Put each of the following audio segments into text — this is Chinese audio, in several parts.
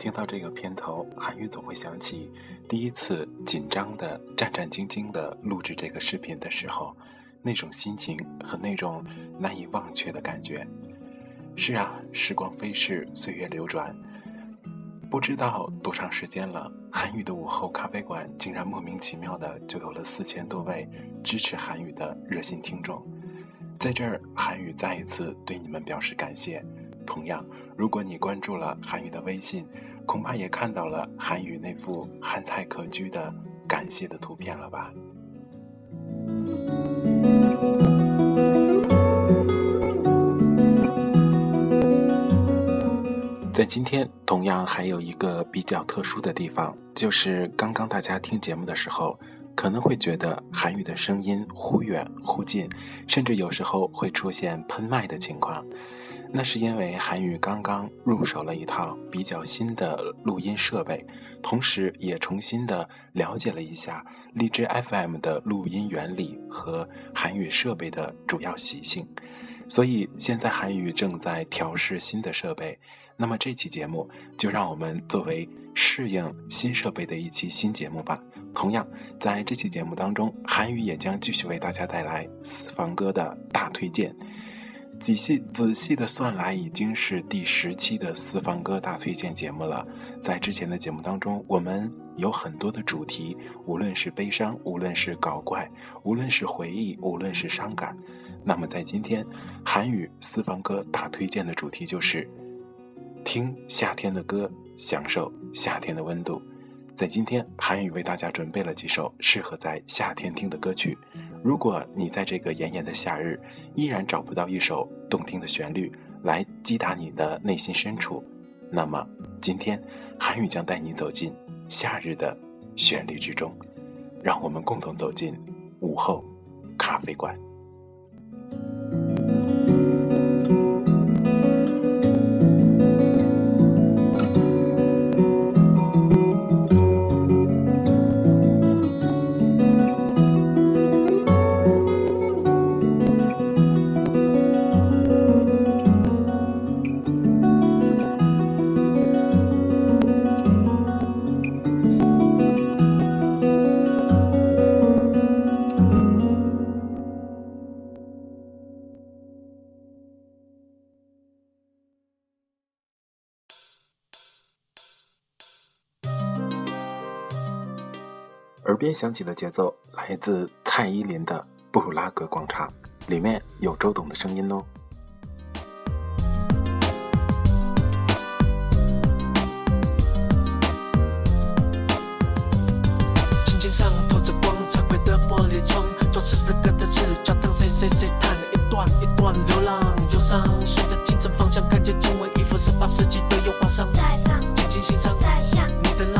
听到这个片头，韩愈总会想起第一次紧张的、战战兢兢的录制这个视频的时候，那种心情和那种难以忘却的感觉。是啊，时光飞逝，岁月流转，不知道多长时间了，韩愈的午后咖啡馆竟然莫名其妙的就有了四千多位支持韩愈的热心听众。在这儿，韩语再一次对你们表示感谢。同样，如果你关注了韩语的微信，恐怕也看到了韩语那幅憨态可掬的感谢的图片了吧？在今天，同样还有一个比较特殊的地方，就是刚刚大家听节目的时候。可能会觉得韩语的声音忽远忽近，甚至有时候会出现喷麦的情况。那是因为韩语刚刚入手了一套比较新的录音设备，同时也重新的了解了一下荔枝 FM 的录音原理和韩语设备的主要习性。所以现在韩语正在调试新的设备。那么这期节目就让我们作为适应新设备的一期新节目吧。同样，在这期节目当中，韩语也将继续为大家带来私房歌的大推荐。仔细仔细的算来，已经是第十期的私房歌大推荐节目了。在之前的节目当中，我们有很多的主题，无论是悲伤，无论是搞怪，无论是回忆，无论是伤感。那么在今天，韩语私房歌大推荐的主题就是听夏天的歌，享受夏天的温度。在今天，韩语为大家准备了几首适合在夏天听的歌曲。如果你在这个炎炎的夏日依然找不到一首动听的旋律来击打你的内心深处，那么今天韩语将带你走进夏日的旋律之中，让我们共同走进午后咖啡馆。边响起的节奏来自蔡依林的《布鲁拉格广场》，里面有周董的声音哦。上透着光，彩绘的玻璃窗，装饰着歌的赤脚当谁谁谁弹一段一段流浪忧伤，顺着清晨方向，看见经文一幅十八世纪的油画上，静静欣赏你的浪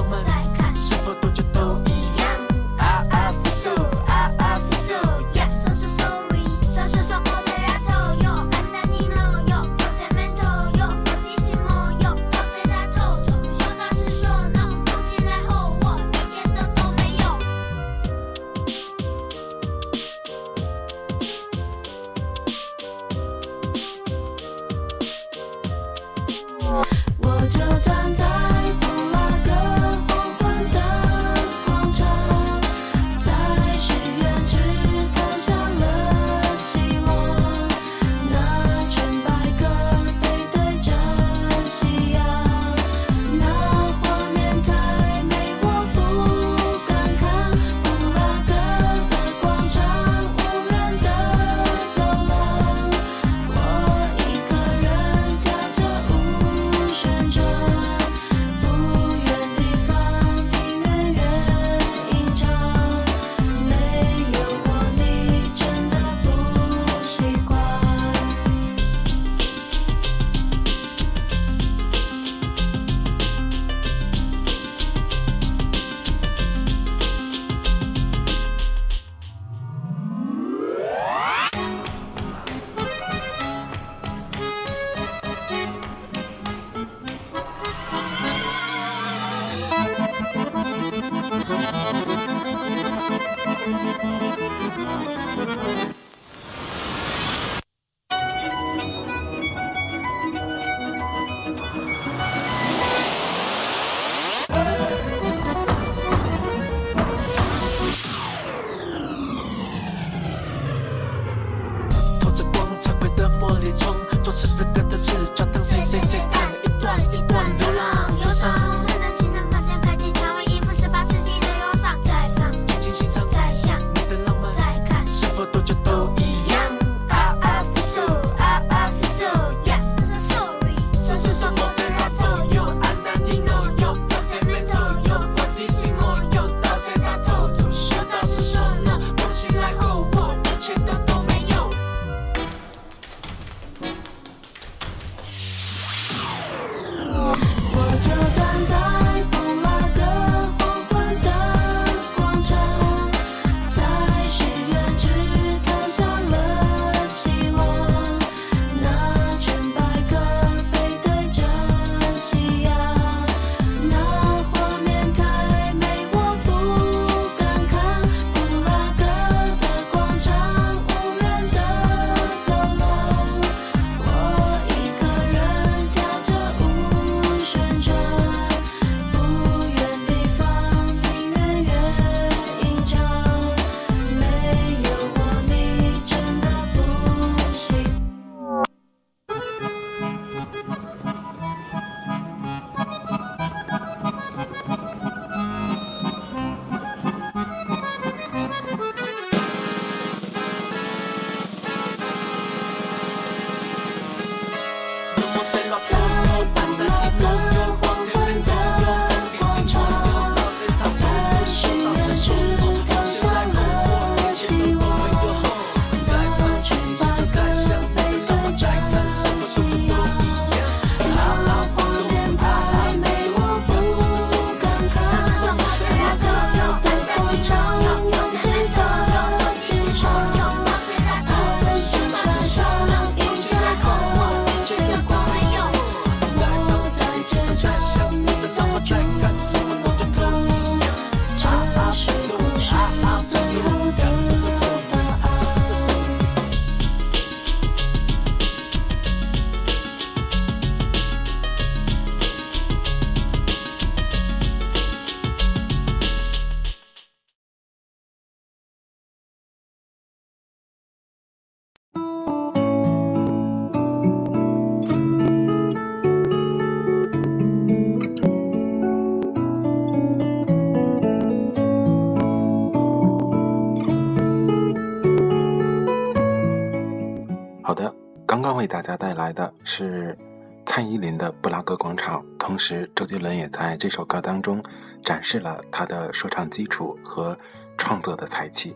大家带来的是蔡依林的《布拉格广场》，同时周杰伦也在这首歌当中展示了他的说唱基础和创作的才气。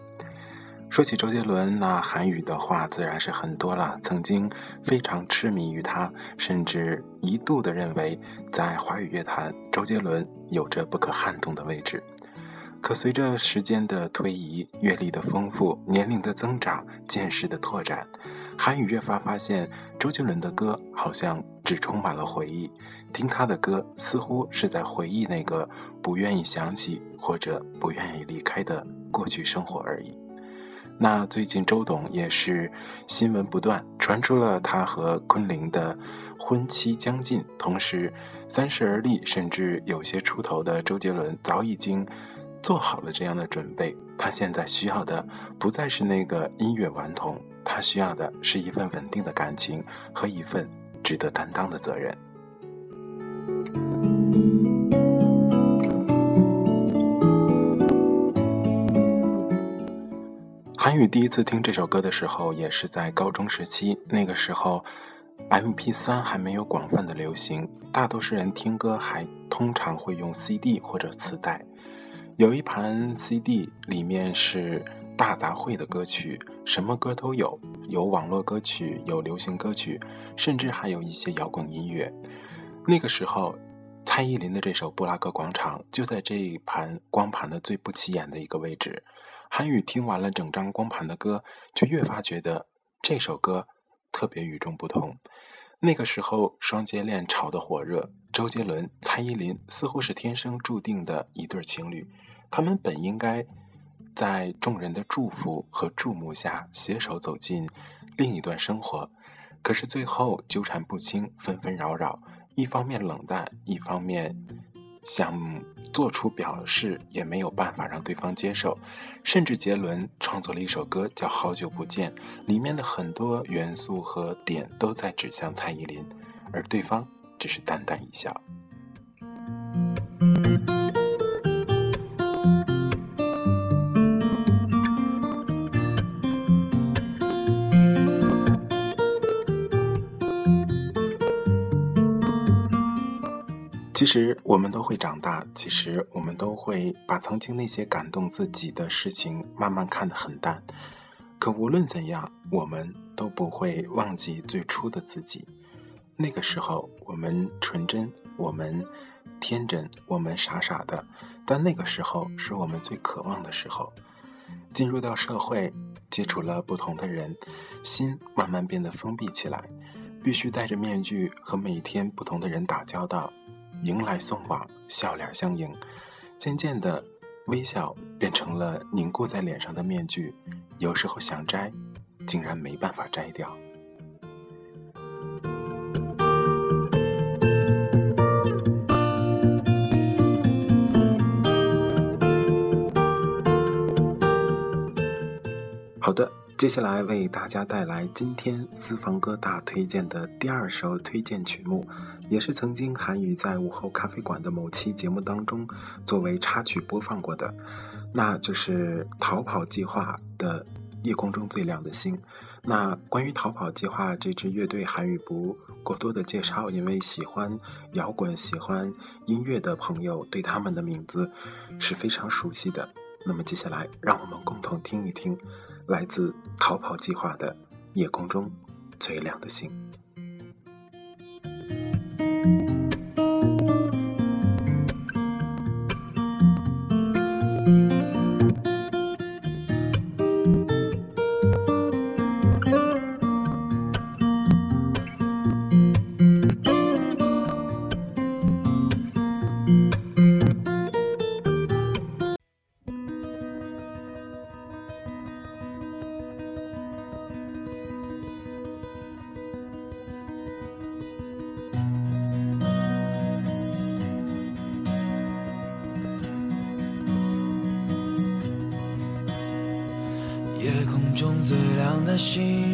说起周杰伦，那韩语的话自然是很多了。曾经非常痴迷于他，甚至一度的认为在华语乐坛，周杰伦有着不可撼动的位置。可随着时间的推移，阅历的丰富，年龄的增长，见识的拓展。韩宇越发发现，周杰伦的歌好像只充满了回忆，听他的歌似乎是在回忆那个不愿意想起或者不愿意离开的过去生活而已。那最近周董也是新闻不断，传出了他和昆凌的婚期将近，同时三十而立，甚至有些出头的周杰伦早已经做好了这样的准备。他现在需要的不再是那个音乐顽童，他需要的是一份稳定的感情和一份值得担当的责任。韩宇第一次听这首歌的时候，也是在高中时期。那个时候，MP3 还没有广泛的流行，大多数人听歌还通常会用 CD 或者磁带。有一盘 CD，里面是大杂烩的歌曲，什么歌都有，有网络歌曲，有流行歌曲，甚至还有一些摇滚音乐。那个时候，蔡依林的这首《布拉格广场》就在这一盘光盘的最不起眼的一个位置。韩宇听完了整张光盘的歌，就越发觉得这首歌特别与众不同。那个时候，双节恋炒得火热，周杰伦、蔡依林似乎是天生注定的一对情侣。他们本应该在众人的祝福和注目下携手走进另一段生活，可是最后纠缠不清，纷纷扰扰，一方面冷淡，一方面。想做出表示，也没有办法让对方接受，甚至杰伦创作了一首歌叫《好久不见》，里面的很多元素和点都在指向蔡依林，而对方只是淡淡一笑。其实我们都会长大，其实我们都会把曾经那些感动自己的事情慢慢看得很淡。可无论怎样，我们都不会忘记最初的自己。那个时候，我们纯真，我们天真，我们傻傻的。但那个时候是我们最渴望的时候。进入到社会，接触了不同的人，心慢慢变得封闭起来，必须戴着面具和每天不同的人打交道。迎来送往，笑脸相迎，渐渐的，微笑变成了凝固在脸上的面具。有时候想摘，竟然没办法摘掉。好的。接下来为大家带来今天私房歌大推荐的第二首推荐曲目，也是曾经韩语在午后咖啡馆的某期节目当中作为插曲播放过的，那就是逃跑计划的《夜空中最亮的星》。那关于逃跑计划这支乐队，韩语不过多的介绍，因为喜欢摇滚、喜欢音乐的朋友对他们的名字是非常熟悉的。那么接下来，让我们共同听一听。来自逃跑计划的夜空中最亮的星。最亮的星，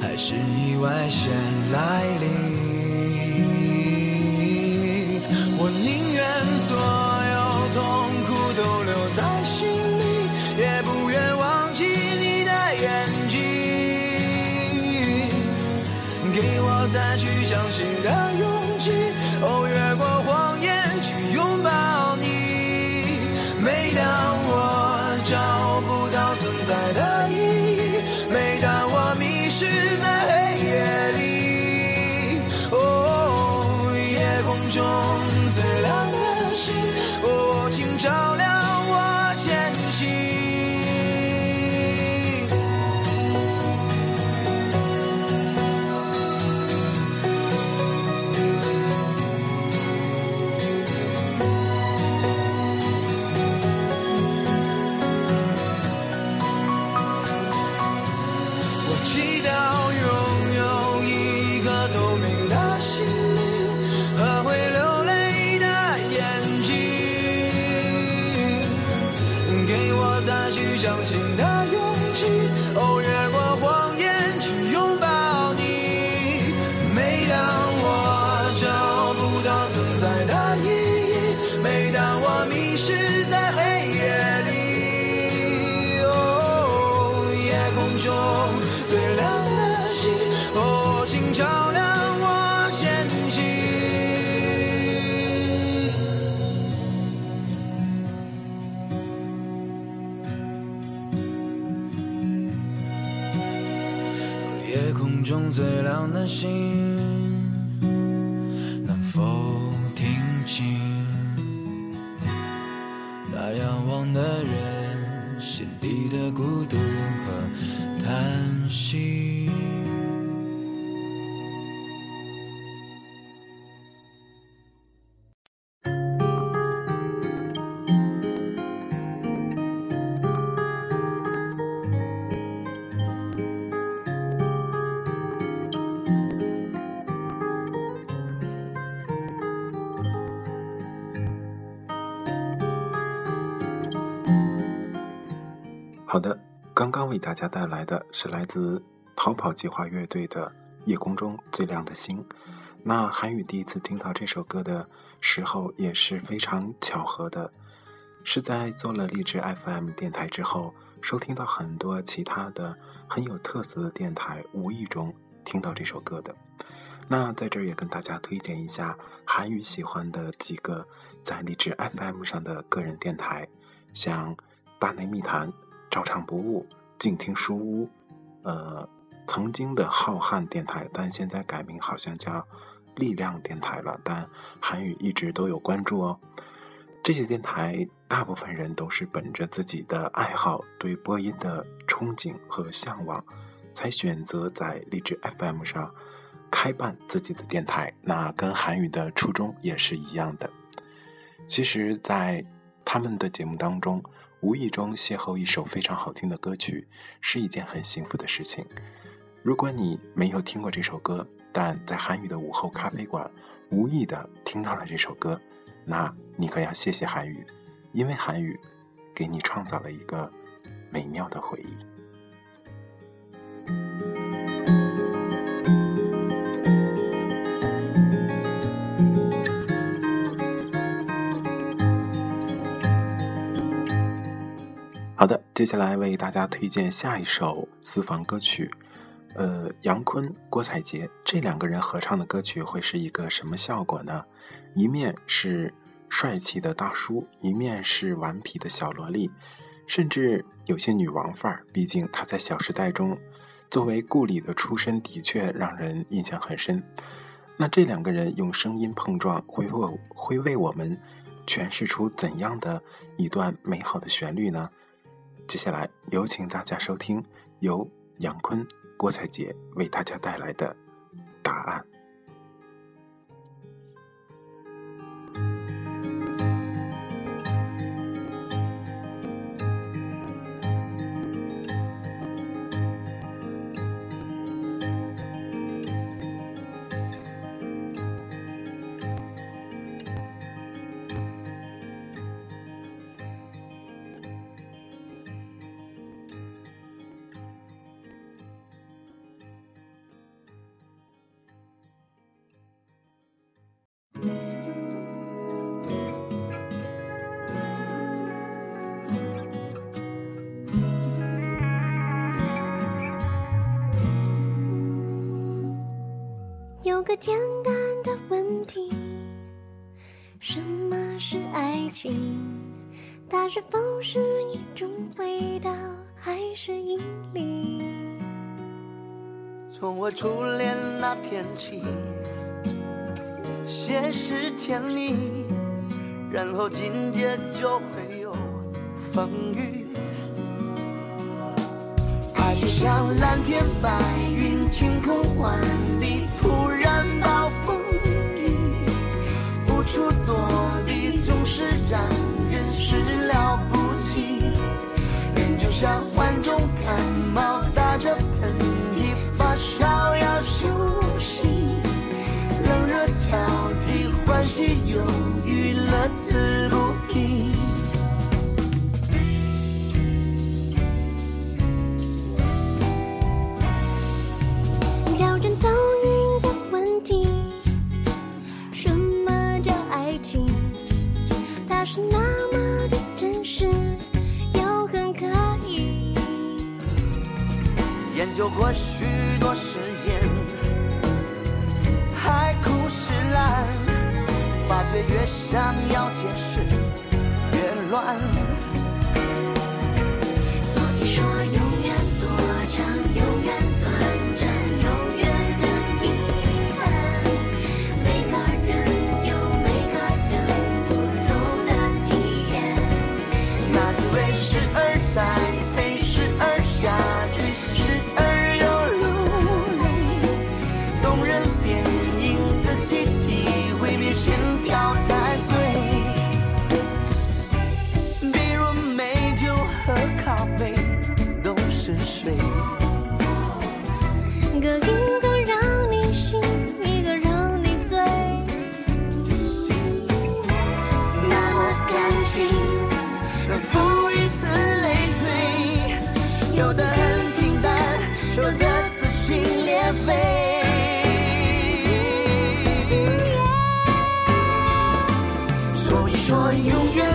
还是意外先来临。那仰望的人心底的孤独。为大家带来的是来自逃跑计划乐队的《夜空中最亮的星》。那韩宇第一次听到这首歌的时候也是非常巧合的，是在做了励志 FM 电台之后，收听到很多其他的很有特色的电台，无意中听到这首歌的。那在这儿也跟大家推荐一下韩宇喜欢的几个在励志 FM 上的个人电台，像大内密谈。照常不误，静听书屋，呃，曾经的浩瀚电台，但现在改名好像叫力量电台了。但韩语一直都有关注哦。这些电台大部分人都是本着自己的爱好、对播音的憧憬和向往，才选择在励志 FM 上开办自己的电台。那跟韩语的初衷也是一样的。其实，在他们的节目当中。无意中邂逅一首非常好听的歌曲，是一件很幸福的事情。如果你没有听过这首歌，但在韩语的午后咖啡馆无意的听到了这首歌，那你可要谢谢韩语，因为韩语给你创造了一个美妙的回忆。接下来为大家推荐下一首私房歌曲。呃，杨坤、郭采洁这两个人合唱的歌曲会是一个什么效果呢？一面是帅气的大叔，一面是顽皮的小萝莉，甚至有些女王范儿。毕竟他在《小时代》中作为顾里的出身，的确让人印象很深。那这两个人用声音碰撞，会为会为我们诠释出怎样的一段美好的旋律呢？接下来有请大家收听由杨坤、郭采洁为大家带来的《答案》。个简单的问题：什么是爱情？它是否是一种味道，还是引力？从我初恋那天起，先是甜蜜，然后紧接就会有风雨。像蓝天白云，晴空万里，突然暴风雨，无处躲避，总是让人始料不及。人就像患重感冒，打着喷嚏，发烧要休息，冷热交替，欢喜忧郁，乐此不疲。有过许多誓言，海枯石烂，发觉越想要解释越乱。永远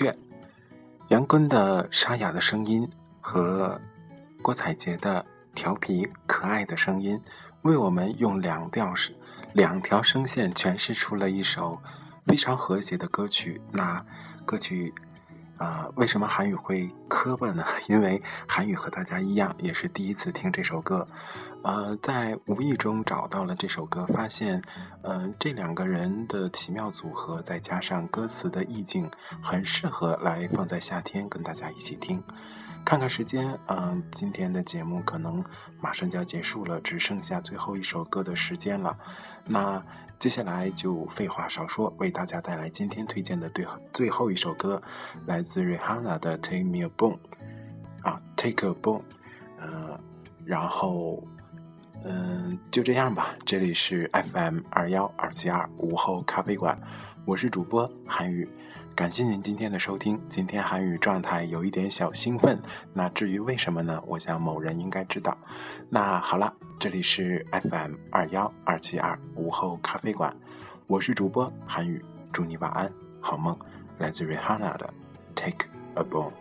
的确，杨坤的沙哑的声音和郭采洁的调皮可爱的声音，为我们用两调是两条声线诠释出了一首非常和谐的歌曲。那歌曲啊、为什么韩语会磕巴呢？因为韩语和大家一样，也是第一次听这首歌，呃，在无意中找到了这首歌，发现，嗯、这两个人的奇妙组合，再加上歌词的意境，很适合来放在夏天跟大家一起听。看看时间，嗯、今天的节目可能马上就要结束了，只剩下最后一首歌的时间了。那接下来就废话少说，为大家带来今天推荐的最最后一首歌，来自 Rihanna 的《Take Me a Bone》啊，《Take a Boom》，呃，然后，嗯、就这样吧。这里是 FM 二幺二七二午后咖啡馆，我是主播韩宇。感谢您今天的收听。今天韩宇状态有一点小兴奋，那至于为什么呢？我想某人应该知道。那好了，这里是 FM 二幺二七二午后咖啡馆，我是主播韩宇，祝你晚安，好梦。来自 Rihanna 的 Take a Bone。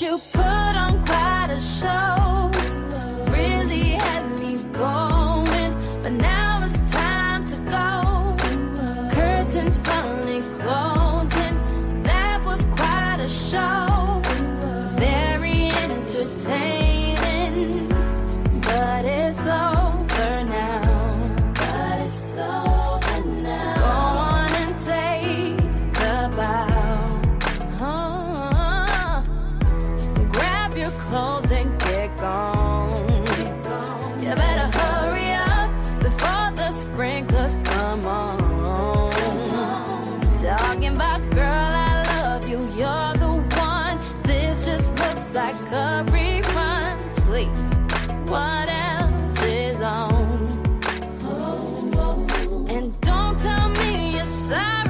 You put on quite a show. Sorry,